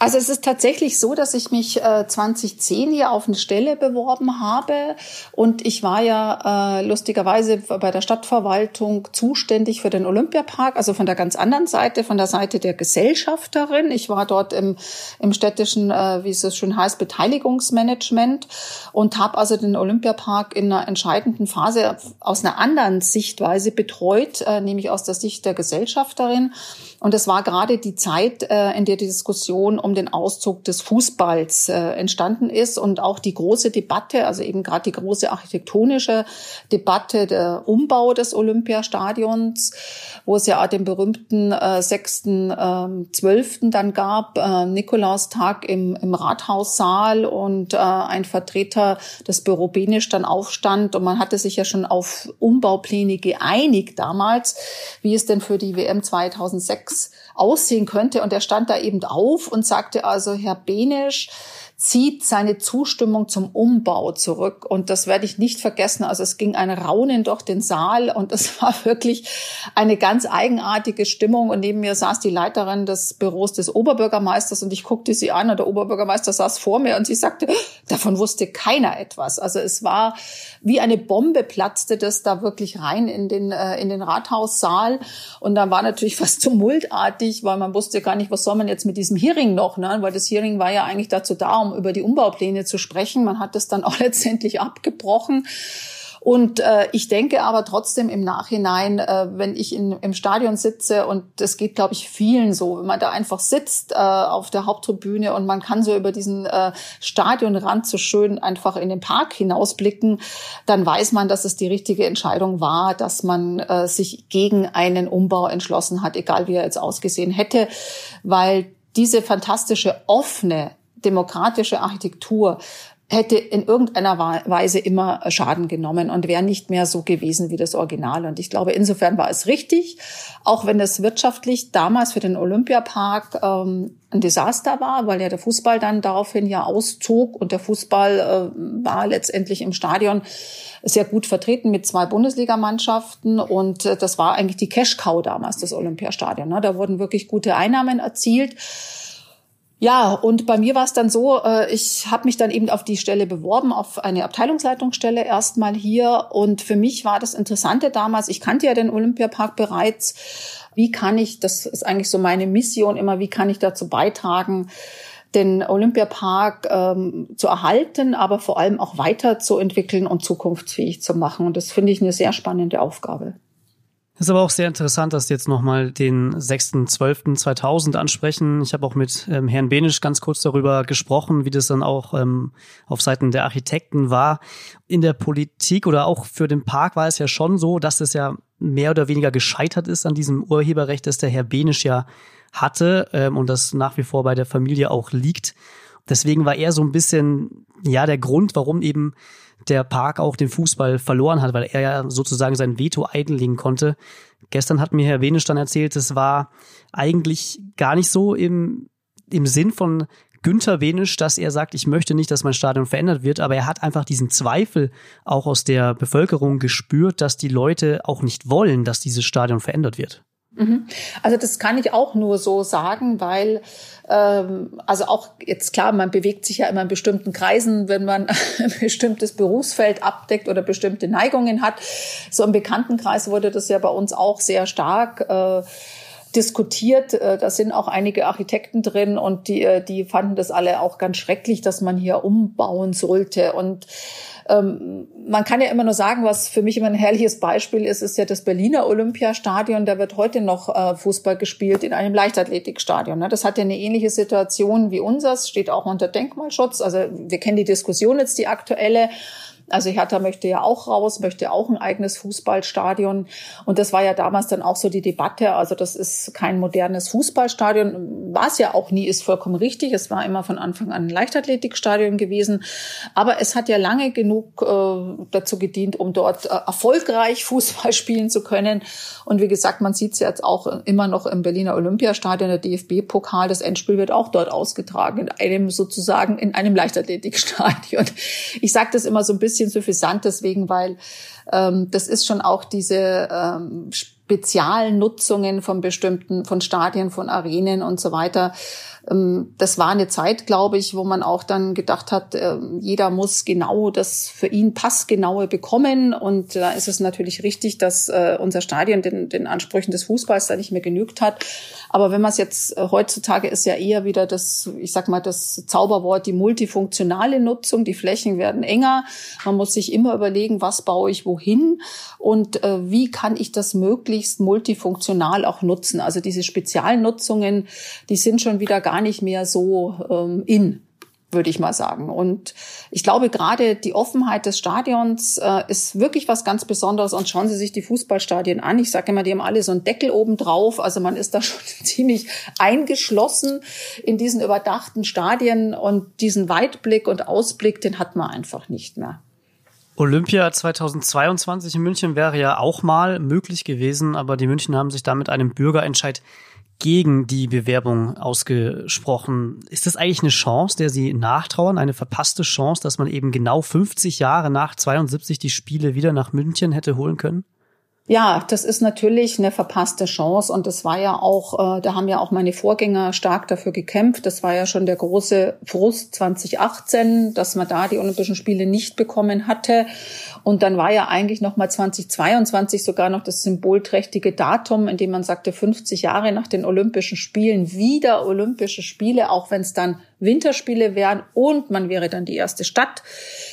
Also es ist tatsächlich so, dass ich mich äh, 2010 hier auf eine Stelle beworben habe und ich war ja äh, lustigerweise bei der Stadtverwaltung zuständig für den Olympiapark, also von der ganz anderen Seite, von der Seite der Gesellschafterin. Ich war dort im, im städtischen, äh, wie es so schön heißt, Beteiligungsmanagement und habe also den Olympiapark in einer entscheidenden Phase aus einer anderen Sichtweise betreut, äh, nämlich aus der Sicht der Gesellschafterin. Und es war gerade die Zeit, äh, in der die Diskussion um den Auszug des Fußballs äh, entstanden ist und auch die große Debatte, also eben gerade die große architektonische Debatte, der Umbau des Olympiastadions, wo es ja den berühmten äh, 6.12. Ähm, dann gab, äh, Nikolaustag im, im Rathaussaal und äh, ein Vertreter des Büro Benisch dann aufstand und man hatte sich ja schon auf Umbaupläne geeinigt damals, wie es denn für die WM 2006 aussehen könnte. Und er stand da eben auf und sagte also, Herr Benisch, zieht seine Zustimmung zum Umbau zurück. Und das werde ich nicht vergessen. Also es ging ein Raunen durch den Saal und es war wirklich eine ganz eigenartige Stimmung. Und neben mir saß die Leiterin des Büros des Oberbürgermeisters und ich guckte sie an und der Oberbürgermeister saß vor mir und sie sagte, davon wusste keiner etwas. Also es war wie eine Bombe platzte das da wirklich rein in den, äh, in den Rathaussaal. Und dann war natürlich fast tumultartig, weil man wusste gar nicht, was soll man jetzt mit diesem Hearing noch, ne? weil das Hearing war ja eigentlich dazu da, um über die Umbaupläne zu sprechen. Man hat das dann auch letztendlich abgebrochen. Und äh, ich denke aber trotzdem im Nachhinein, äh, wenn ich in, im Stadion sitze und das geht, glaube ich, vielen so, wenn man da einfach sitzt äh, auf der Haupttribüne und man kann so über diesen äh, Stadionrand so schön einfach in den Park hinausblicken, dann weiß man, dass es die richtige Entscheidung war, dass man äh, sich gegen einen Umbau entschlossen hat, egal wie er jetzt ausgesehen hätte, weil diese fantastische offene demokratische Architektur hätte in irgendeiner Weise immer Schaden genommen und wäre nicht mehr so gewesen wie das Original. Und ich glaube, insofern war es richtig, auch wenn es wirtschaftlich damals für den Olympiapark ähm, ein Desaster war, weil ja der Fußball dann daraufhin ja auszog und der Fußball äh, war letztendlich im Stadion sehr gut vertreten mit zwei Bundesligamannschaften und äh, das war eigentlich die Cash-Cow damals, das Olympiastadion. Ne? Da wurden wirklich gute Einnahmen erzielt. Ja, und bei mir war es dann so, äh, ich habe mich dann eben auf die Stelle beworben, auf eine Abteilungsleitungsstelle erstmal hier. Und für mich war das Interessante damals, ich kannte ja den Olympiapark bereits. Wie kann ich, das ist eigentlich so meine Mission immer, wie kann ich dazu beitragen, den Olympiapark ähm, zu erhalten, aber vor allem auch weiterzuentwickeln und zukunftsfähig zu machen. Und das finde ich eine sehr spannende Aufgabe. Ist aber auch sehr interessant, dass Sie jetzt nochmal den 6.12.2000 ansprechen. Ich habe auch mit ähm, Herrn Benisch ganz kurz darüber gesprochen, wie das dann auch ähm, auf Seiten der Architekten war. In der Politik oder auch für den Park war es ja schon so, dass es ja mehr oder weniger gescheitert ist an diesem Urheberrecht, das der Herr Benisch ja hatte ähm, und das nach wie vor bei der Familie auch liegt. Deswegen war er so ein bisschen, ja, der Grund, warum eben der Park auch den Fußball verloren hat, weil er ja sozusagen sein Veto einlegen konnte. Gestern hat mir Herr Wenisch dann erzählt, es war eigentlich gar nicht so im, im Sinn von Günther Wenisch, dass er sagt, ich möchte nicht, dass mein Stadion verändert wird, aber er hat einfach diesen Zweifel auch aus der Bevölkerung gespürt, dass die Leute auch nicht wollen, dass dieses Stadion verändert wird. Mhm. Also das kann ich auch nur so sagen, weil ähm, also auch jetzt klar, man bewegt sich ja immer in bestimmten Kreisen, wenn man ein bestimmtes Berufsfeld abdeckt oder bestimmte Neigungen hat. So im Bekanntenkreis wurde das ja bei uns auch sehr stark. Äh, diskutiert. Äh, da sind auch einige Architekten drin und die, äh, die fanden das alle auch ganz schrecklich, dass man hier umbauen sollte. Und ähm, man kann ja immer nur sagen, was für mich immer ein herrliches Beispiel ist, ist ja das Berliner Olympiastadion. Da wird heute noch äh, Fußball gespielt in einem Leichtathletikstadion. Ne? Das hat ja eine ähnliche Situation wie unseres, steht auch unter Denkmalschutz. Also wir kennen die Diskussion jetzt, die aktuelle. Also Hertha möchte ja auch raus, möchte auch ein eigenes Fußballstadion. Und das war ja damals dann auch so die Debatte. Also das ist kein modernes Fußballstadion. War es ja auch nie, ist vollkommen richtig. Es war immer von Anfang an ein Leichtathletikstadion gewesen. Aber es hat ja lange genug äh, dazu gedient, um dort äh, erfolgreich Fußball spielen zu können. Und wie gesagt, man sieht es jetzt auch immer noch im Berliner Olympiastadion, der DFB-Pokal. Das Endspiel wird auch dort ausgetragen, in einem sozusagen in einem Leichtathletikstadion. Ich sage das immer so ein bisschen bisschen suffisant deswegen, weil ähm, das ist schon auch diese ähm, Spezialnutzungen von bestimmten, von Stadien, von Arenen und so weiter. Ähm, das war eine Zeit, glaube ich, wo man auch dann gedacht hat, ähm, jeder muss genau das für ihn passgenaue bekommen. Und da ist es natürlich richtig, dass äh, unser Stadion den, den Ansprüchen des Fußballs da nicht mehr genügt hat. Aber wenn man es jetzt äh, heutzutage ist ja eher wieder das, ich sag mal, das Zauberwort, die multifunktionale Nutzung. Die Flächen werden enger. Man muss sich immer überlegen, was baue ich wohin und äh, wie kann ich das möglichst multifunktional auch nutzen. Also diese Spezialnutzungen, die sind schon wieder gar gar nicht mehr so ähm, in würde ich mal sagen. Und ich glaube, gerade die Offenheit des Stadions äh, ist wirklich was ganz Besonderes. Und schauen Sie sich die Fußballstadien an. Ich sage immer, die haben alle so einen Deckel oben drauf. Also man ist da schon ziemlich eingeschlossen in diesen überdachten Stadien. Und diesen Weitblick und Ausblick, den hat man einfach nicht mehr. Olympia 2022 in München wäre ja auch mal möglich gewesen, aber die München haben sich da mit einem Bürgerentscheid gegen die Bewerbung ausgesprochen. Ist das eigentlich eine Chance, der Sie nachtrauern, eine verpasste Chance, dass man eben genau 50 Jahre nach 72 die Spiele wieder nach München hätte holen können? Ja, das ist natürlich eine verpasste Chance und das war ja auch, äh, da haben ja auch meine Vorgänger stark dafür gekämpft. Das war ja schon der große Frust 2018, dass man da die Olympischen Spiele nicht bekommen hatte. Und dann war ja eigentlich noch mal 2022 sogar noch das symbolträchtige Datum, in dem man sagte, 50 Jahre nach den Olympischen Spielen wieder Olympische Spiele, auch wenn es dann Winterspiele wären und man wäre dann die erste Stadt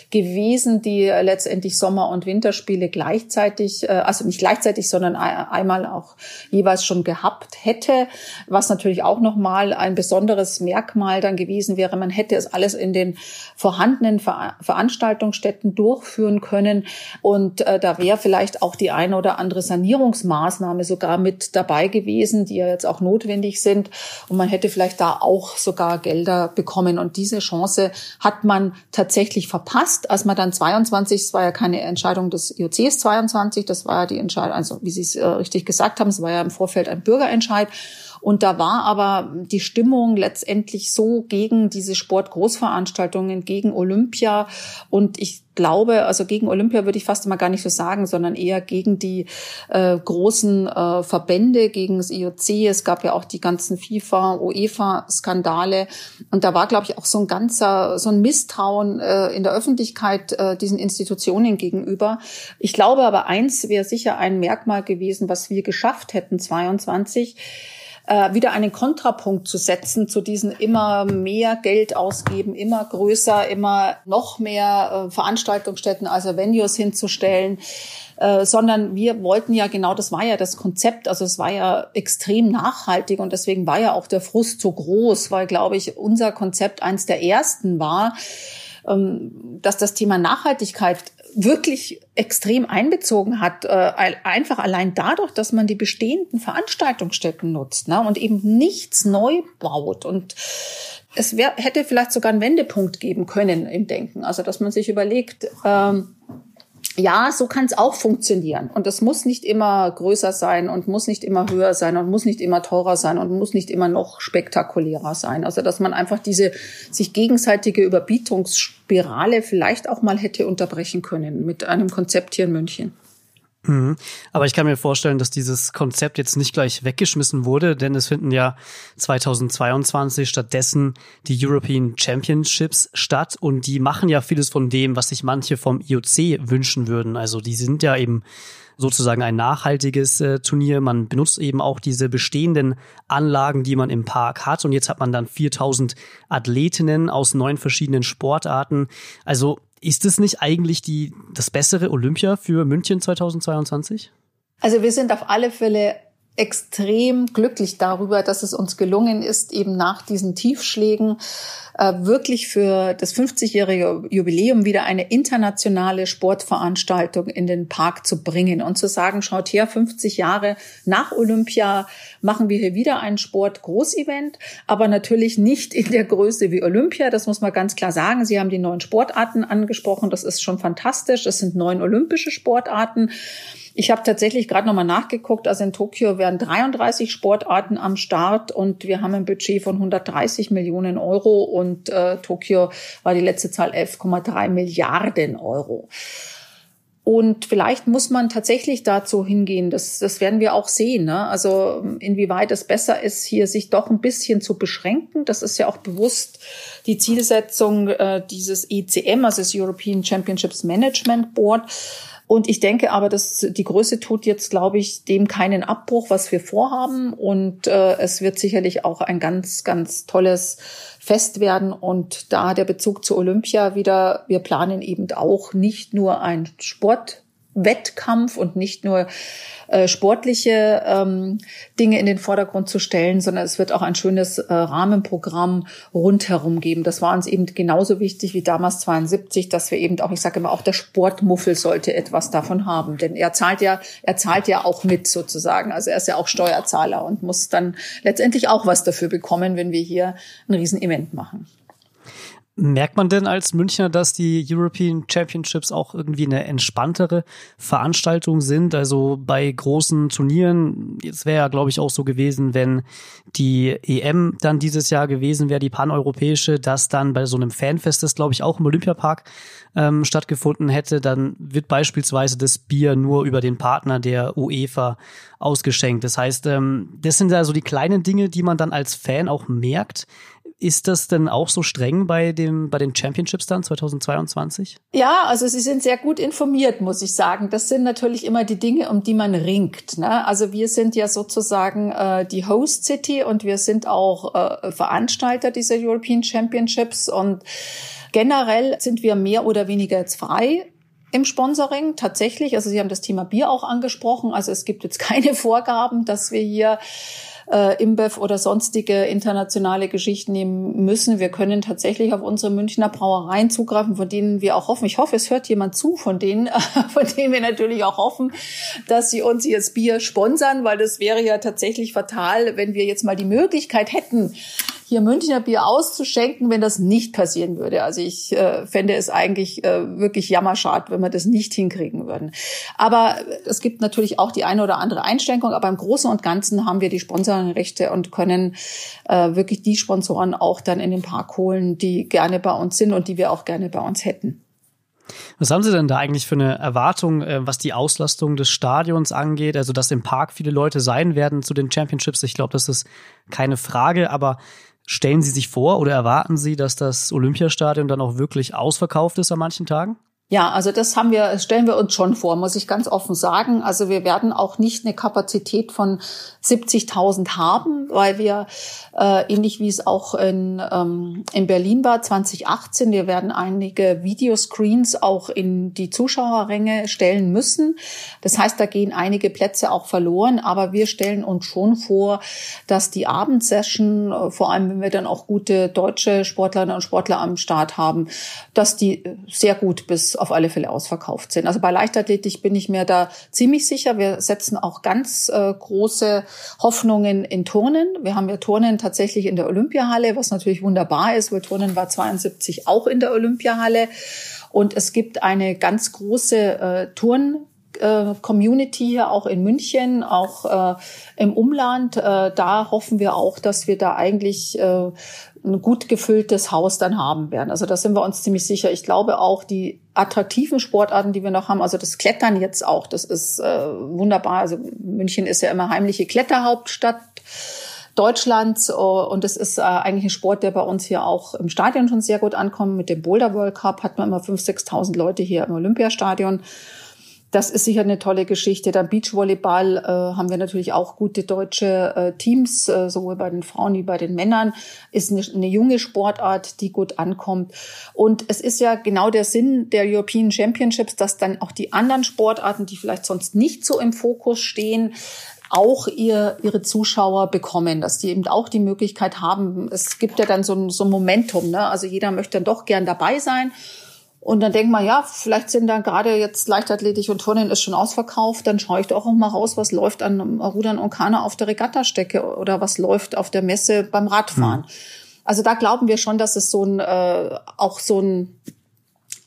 gewesen, die letztendlich Sommer- und Winterspiele gleichzeitig, äh, also nicht gleichzeitig, sondern einmal auch jeweils schon gehabt hätte, was natürlich auch nochmal ein besonderes Merkmal dann gewesen wäre. Man hätte es alles in den vorhandenen Veranstaltungsstätten durchführen können und äh, da wäre vielleicht auch die eine oder andere Sanierungsmaßnahme sogar mit dabei gewesen, die ja jetzt auch notwendig sind und man hätte vielleicht da auch sogar Gelder bekommen und diese Chance hat man tatsächlich verpasst als man dann 22, es war ja keine Entscheidung des IOCs 22, das war ja die Entscheidung, also wie Sie es äh, richtig gesagt haben, es war ja im Vorfeld ein Bürgerentscheid. Und da war aber die Stimmung letztendlich so gegen diese Sportgroßveranstaltungen, gegen Olympia. Und ich glaube, also gegen Olympia würde ich fast immer gar nicht so sagen, sondern eher gegen die äh, großen äh, Verbände, gegen das IOC. Es gab ja auch die ganzen FIFA, UEFA-Skandale. Und da war, glaube ich, auch so ein ganzer, so ein Misstrauen äh, in der Öffentlichkeit äh, diesen Institutionen gegenüber. Ich glaube aber, eins wäre sicher ein Merkmal gewesen, was wir geschafft hätten, 22 äh, wieder einen Kontrapunkt zu setzen zu diesen immer mehr Geld ausgeben, immer größer, immer noch mehr äh, Veranstaltungsstätten, also Venues hinzustellen. Äh, sondern wir wollten ja genau, das war ja das Konzept, also es war ja extrem nachhaltig und deswegen war ja auch der Frust so groß, weil, glaube ich, unser Konzept eins der ersten war, dass das Thema Nachhaltigkeit wirklich extrem einbezogen hat, äh, einfach allein dadurch, dass man die bestehenden Veranstaltungsstätten nutzt ne, und eben nichts neu baut. Und es wär, hätte vielleicht sogar einen Wendepunkt geben können im Denken. Also dass man sich überlegt, ähm, ja, so kann es auch funktionieren. Und es muss nicht immer größer sein und muss nicht immer höher sein und muss nicht immer teurer sein und muss nicht immer noch spektakulärer sein. Also dass man einfach diese sich gegenseitige Überbietungsspirale vielleicht auch mal hätte unterbrechen können mit einem Konzept hier in München. Mhm. Aber ich kann mir vorstellen, dass dieses Konzept jetzt nicht gleich weggeschmissen wurde, denn es finden ja 2022 stattdessen die European Championships statt und die machen ja vieles von dem, was sich manche vom IOC wünschen würden. Also die sind ja eben sozusagen ein nachhaltiges äh, Turnier. Man benutzt eben auch diese bestehenden Anlagen, die man im Park hat. Und jetzt hat man dann 4000 Athletinnen aus neun verschiedenen Sportarten. Also ist es nicht eigentlich die, das bessere Olympia für München 2022? Also wir sind auf alle Fälle extrem glücklich darüber, dass es uns gelungen ist, eben nach diesen Tiefschlägen wirklich für das 50-jährige Jubiläum wieder eine internationale Sportveranstaltung in den Park zu bringen und zu sagen, schaut her, 50 Jahre nach Olympia machen wir hier wieder ein Sport-Großevent, aber natürlich nicht in der Größe wie Olympia. Das muss man ganz klar sagen. Sie haben die neuen Sportarten angesprochen. Das ist schon fantastisch. Es sind neun olympische Sportarten. Ich habe tatsächlich gerade nochmal nachgeguckt. Also in Tokio wären 33 Sportarten am Start und wir haben ein Budget von 130 Millionen Euro und äh, Tokio war die letzte Zahl 11,3 Milliarden Euro. Und vielleicht muss man tatsächlich dazu hingehen. Das, das werden wir auch sehen. Ne? Also inwieweit es besser ist, hier sich doch ein bisschen zu beschränken. Das ist ja auch bewusst die Zielsetzung äh, dieses ECM, also das European Championships Management Board und ich denke aber, dass die Größe tut jetzt, glaube ich, dem keinen Abbruch, was wir vorhaben. Und äh, es wird sicherlich auch ein ganz, ganz tolles Fest werden. Und da der Bezug zu Olympia wieder, wir planen eben auch nicht nur ein Sportwettkampf und nicht nur äh, sportliche ähm, Dinge in den Vordergrund zu stellen, sondern es wird auch ein schönes äh, Rahmenprogramm rundherum geben. Das war uns eben genauso wichtig wie damals 72, dass wir eben auch, ich sage immer, auch der Sportmuffel sollte etwas davon haben, denn er zahlt ja, er zahlt ja auch mit sozusagen. Also er ist ja auch Steuerzahler und muss dann letztendlich auch was dafür bekommen, wenn wir hier ein Riesenevent machen. Merkt man denn als Münchner, dass die European Championships auch irgendwie eine entspanntere Veranstaltung sind? Also bei großen Turnieren, jetzt wäre ja, glaube ich, auch so gewesen, wenn die EM dann dieses Jahr gewesen wäre, die paneuropäische, dass dann bei so einem Fanfest, das glaube ich auch im Olympiapark ähm, stattgefunden hätte, dann wird beispielsweise das Bier nur über den Partner der UEFA ausgeschenkt. Das heißt, ähm, das sind ja so die kleinen Dinge, die man dann als Fan auch merkt. Ist das denn auch so streng bei dem bei den Championships dann 2022? Ja, also Sie sind sehr gut informiert, muss ich sagen. Das sind natürlich immer die Dinge, um die man ringt. Ne? Also wir sind ja sozusagen äh, die Host City und wir sind auch äh, Veranstalter dieser European Championships und generell sind wir mehr oder weniger jetzt frei im Sponsoring tatsächlich. Also Sie haben das Thema Bier auch angesprochen. Also es gibt jetzt keine Vorgaben, dass wir hier äh, InBev oder sonstige internationale Geschichten nehmen müssen. Wir können tatsächlich auf unsere Münchner Brauereien zugreifen, von denen wir auch hoffen. Ich hoffe, es hört jemand zu, von denen, von denen wir natürlich auch hoffen, dass sie uns jetzt Bier sponsern, weil das wäre ja tatsächlich fatal, wenn wir jetzt mal die Möglichkeit hätten, hier Münchner Bier auszuschenken, wenn das nicht passieren würde. Also ich äh, fände es eigentlich äh, wirklich jammerschad, wenn wir das nicht hinkriegen würden. Aber es gibt natürlich auch die eine oder andere Einschränkung, aber im Großen und Ganzen haben wir die Sponsorenrechte und können äh, wirklich die Sponsoren auch dann in den Park holen, die gerne bei uns sind und die wir auch gerne bei uns hätten. Was haben Sie denn da eigentlich für eine Erwartung, äh, was die Auslastung des Stadions angeht? Also, dass im Park viele Leute sein werden zu den Championships. Ich glaube, das ist keine Frage, aber Stellen Sie sich vor oder erwarten Sie, dass das Olympiastadion dann auch wirklich ausverkauft ist an manchen Tagen? Ja, also das haben wir, stellen wir uns schon vor, muss ich ganz offen sagen. Also wir werden auch nicht eine Kapazität von 70.000 haben, weil wir äh, ähnlich wie es auch in, ähm, in Berlin war 2018, wir werden einige Videoscreens auch in die Zuschauerränge stellen müssen. Das heißt, da gehen einige Plätze auch verloren, aber wir stellen uns schon vor, dass die Abendsession, äh, vor allem wenn wir dann auch gute deutsche Sportlerinnen und Sportler am Start haben, dass die sehr gut bis auf alle Fälle ausverkauft sind. Also bei Leichtathletik bin ich mir da ziemlich sicher. Wir setzen auch ganz äh, große Hoffnungen in Turnen. Wir haben ja Turnen tatsächlich in der Olympiahalle, was natürlich wunderbar ist, weil Turnen war 72 auch in der Olympiahalle. Und es gibt eine ganz große äh, Turn Community hier auch in München, auch äh, im Umland. Äh, da hoffen wir auch, dass wir da eigentlich äh, ein gut gefülltes Haus dann haben werden. Also da sind wir uns ziemlich sicher. Ich glaube auch die attraktiven Sportarten, die wir noch haben, also das Klettern jetzt auch, das ist äh, wunderbar. Also München ist ja immer heimliche Kletterhauptstadt. Deutschlands oh, und es ist äh, eigentlich ein Sport, der bei uns hier auch im Stadion schon sehr gut ankommt. Mit dem Boulder World Cup hat man immer 5.000, 6.000 Leute hier im Olympiastadion. Das ist sicher eine tolle Geschichte. Dann Beachvolleyball äh, haben wir natürlich auch gute deutsche äh, Teams, äh, sowohl bei den Frauen wie bei den Männern. Ist eine, eine, junge Sportart, die gut ankommt. Und es ist ja genau der Sinn der European Championships, dass dann auch die anderen Sportarten, die vielleicht sonst nicht so im Fokus stehen, auch ihr, ihre Zuschauer bekommen, dass die eben auch die Möglichkeit haben. Es gibt ja dann so ein, so ein Momentum. Ne? Also jeder möchte dann doch gern dabei sein. Und dann denkt man, ja, vielleicht sind da gerade jetzt Leichtathletik und Turnen ist schon ausverkauft, dann schaue ich doch auch mal raus, was läuft an Rudern und Kanu auf der Regattastrecke oder was läuft auf der Messe beim Radfahren. Mhm. Also da glauben wir schon, dass es so ein, äh, auch so ein,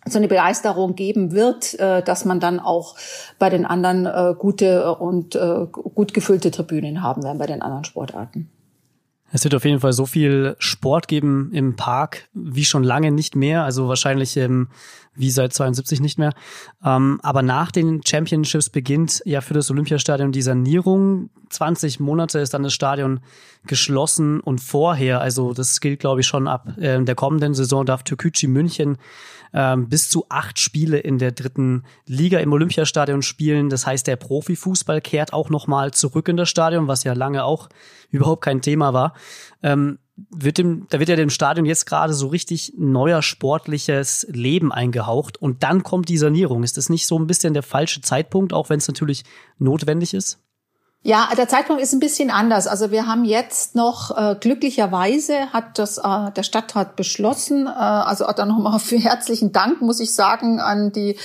so eine Begeisterung geben wird, äh, dass man dann auch bei den anderen äh, gute und äh, gut gefüllte Tribünen haben werden bei den anderen Sportarten. Es wird auf jeden Fall so viel Sport geben im Park wie schon lange nicht mehr. Also wahrscheinlich ähm, wie seit 72 nicht mehr. Ähm, aber nach den Championships beginnt ja für das Olympiastadion die Sanierung. 20 Monate ist dann das Stadion geschlossen und vorher, also das gilt glaube ich schon ab äh, der kommenden Saison, darf Türkücü München ähm, bis zu acht Spiele in der dritten Liga im Olympiastadion spielen. Das heißt, der Profifußball kehrt auch nochmal zurück in das Stadion, was ja lange auch überhaupt kein Thema war. Ähm, wird dem, da wird ja dem Stadion jetzt gerade so richtig neuer sportliches Leben eingehaucht und dann kommt die Sanierung. Ist das nicht so ein bisschen der falsche Zeitpunkt, auch wenn es natürlich notwendig ist? Ja, der Zeitpunkt ist ein bisschen anders. Also wir haben jetzt noch äh, glücklicherweise hat das äh, der Stadtrat beschlossen. Äh, also dann nochmal für herzlichen Dank muss ich sagen an die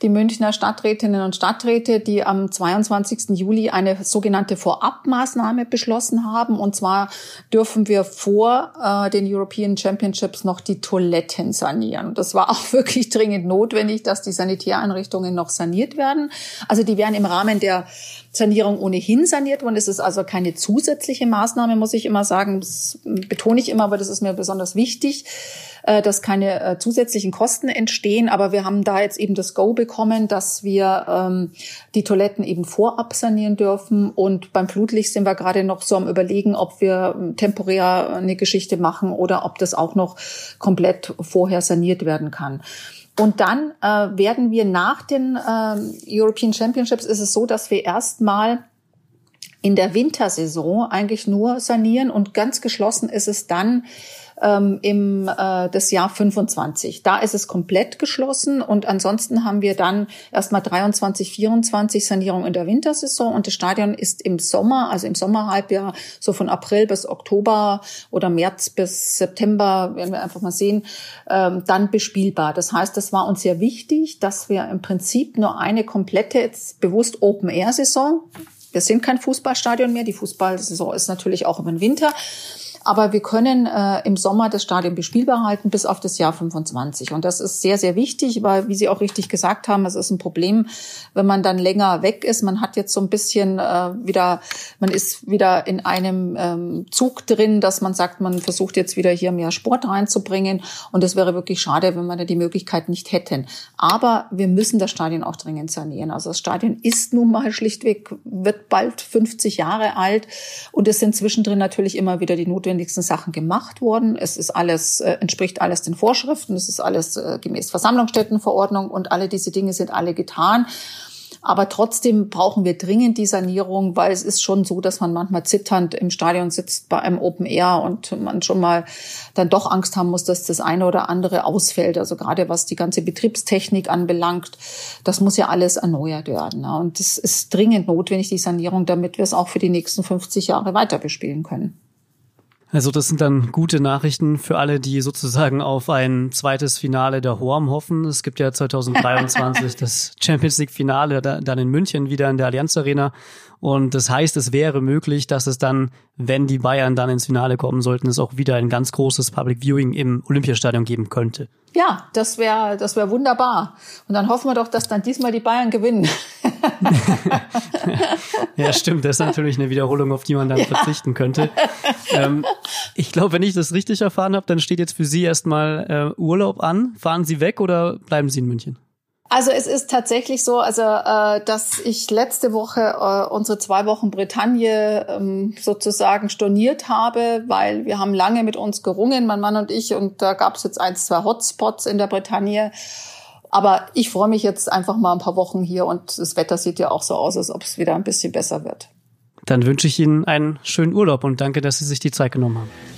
die Münchner Stadträtinnen und Stadträte, die am 22. Juli eine sogenannte Vorabmaßnahme beschlossen haben. Und zwar dürfen wir vor äh, den European Championships noch die Toiletten sanieren. Und das war auch wirklich dringend notwendig, dass die Sanitäreinrichtungen noch saniert werden. Also die werden im Rahmen der Sanierung ohnehin saniert worden. Es ist also keine zusätzliche Maßnahme, muss ich immer sagen. Das betone ich immer, aber das ist mir besonders wichtig, äh, dass keine äh, zusätzlichen Kosten entstehen. Aber wir haben da jetzt eben das Go bekommen, dass wir ähm, die Toiletten eben vorab sanieren dürfen. Und beim Flutlicht sind wir gerade noch so am Überlegen, ob wir ähm, temporär eine Geschichte machen oder ob das auch noch komplett vorher saniert werden kann. Und dann äh, werden wir nach den äh, European Championships ist es so, dass wir erstmal in der Wintersaison eigentlich nur sanieren und ganz geschlossen ist es dann ähm, im äh, das Jahr 25. Da ist es komplett geschlossen und ansonsten haben wir dann erstmal 23, 24 Sanierung in der Wintersaison und das Stadion ist im Sommer, also im Sommerhalbjahr, so von April bis Oktober oder März bis September, werden wir einfach mal sehen, ähm, dann bespielbar. Das heißt, das war uns sehr wichtig, dass wir im Prinzip nur eine komplette, jetzt bewusst Open-Air-Saison wir sind kein Fußballstadion mehr. Die Fußballsaison ist natürlich auch im Winter. Aber wir können äh, im Sommer das Stadion bespielbar halten bis auf das Jahr 25. Und das ist sehr, sehr wichtig, weil, wie Sie auch richtig gesagt haben, es ist ein Problem, wenn man dann länger weg ist. Man hat jetzt so ein bisschen äh, wieder, man ist wieder in einem ähm, Zug drin, dass man sagt, man versucht jetzt wieder hier mehr Sport reinzubringen. Und es wäre wirklich schade, wenn wir da die Möglichkeit nicht hätten. Aber wir müssen das Stadion auch dringend sanieren. Also das Stadion ist nun mal schlichtweg, wird bald 50 Jahre alt. Und es sind zwischendrin natürlich immer wieder die notwendigen notwendigsten Sachen gemacht worden. Es ist alles, äh, entspricht alles den Vorschriften, es ist alles äh, gemäß Versammlungsstättenverordnung und alle diese Dinge sind alle getan. Aber trotzdem brauchen wir dringend die Sanierung, weil es ist schon so, dass man manchmal zitternd im Stadion sitzt bei einem Open Air und man schon mal dann doch Angst haben muss, dass das eine oder andere ausfällt. Also gerade was die ganze Betriebstechnik anbelangt, das muss ja alles erneuert werden. Und es ist dringend notwendig, die Sanierung, damit wir es auch für die nächsten 50 Jahre weiter bespielen können. Also das sind dann gute Nachrichten für alle, die sozusagen auf ein zweites Finale der Horm hoffen. Es gibt ja 2023 das Champions League Finale dann in München wieder in der Allianz Arena. Und das heißt, es wäre möglich, dass es dann, wenn die Bayern dann ins Finale kommen sollten, es auch wieder ein ganz großes Public Viewing im Olympiastadion geben könnte. Ja, das wäre das wäre wunderbar. Und dann hoffen wir doch, dass dann diesmal die Bayern gewinnen. ja, stimmt. Das ist natürlich eine Wiederholung, auf die man dann ja. verzichten könnte. Ähm, ich glaube, wenn ich das richtig erfahren habe, dann steht jetzt für Sie erstmal äh, Urlaub an. Fahren Sie weg oder bleiben Sie in München? Also es ist tatsächlich so, also äh, dass ich letzte Woche äh, unsere zwei Wochen Bretagne ähm, sozusagen storniert habe, weil wir haben lange mit uns gerungen, mein Mann und ich, und da gab es jetzt ein, zwei Hotspots in der Bretagne. Aber ich freue mich jetzt einfach mal ein paar Wochen hier und das Wetter sieht ja auch so aus, als ob es wieder ein bisschen besser wird. Dann wünsche ich Ihnen einen schönen Urlaub und danke, dass Sie sich die Zeit genommen haben.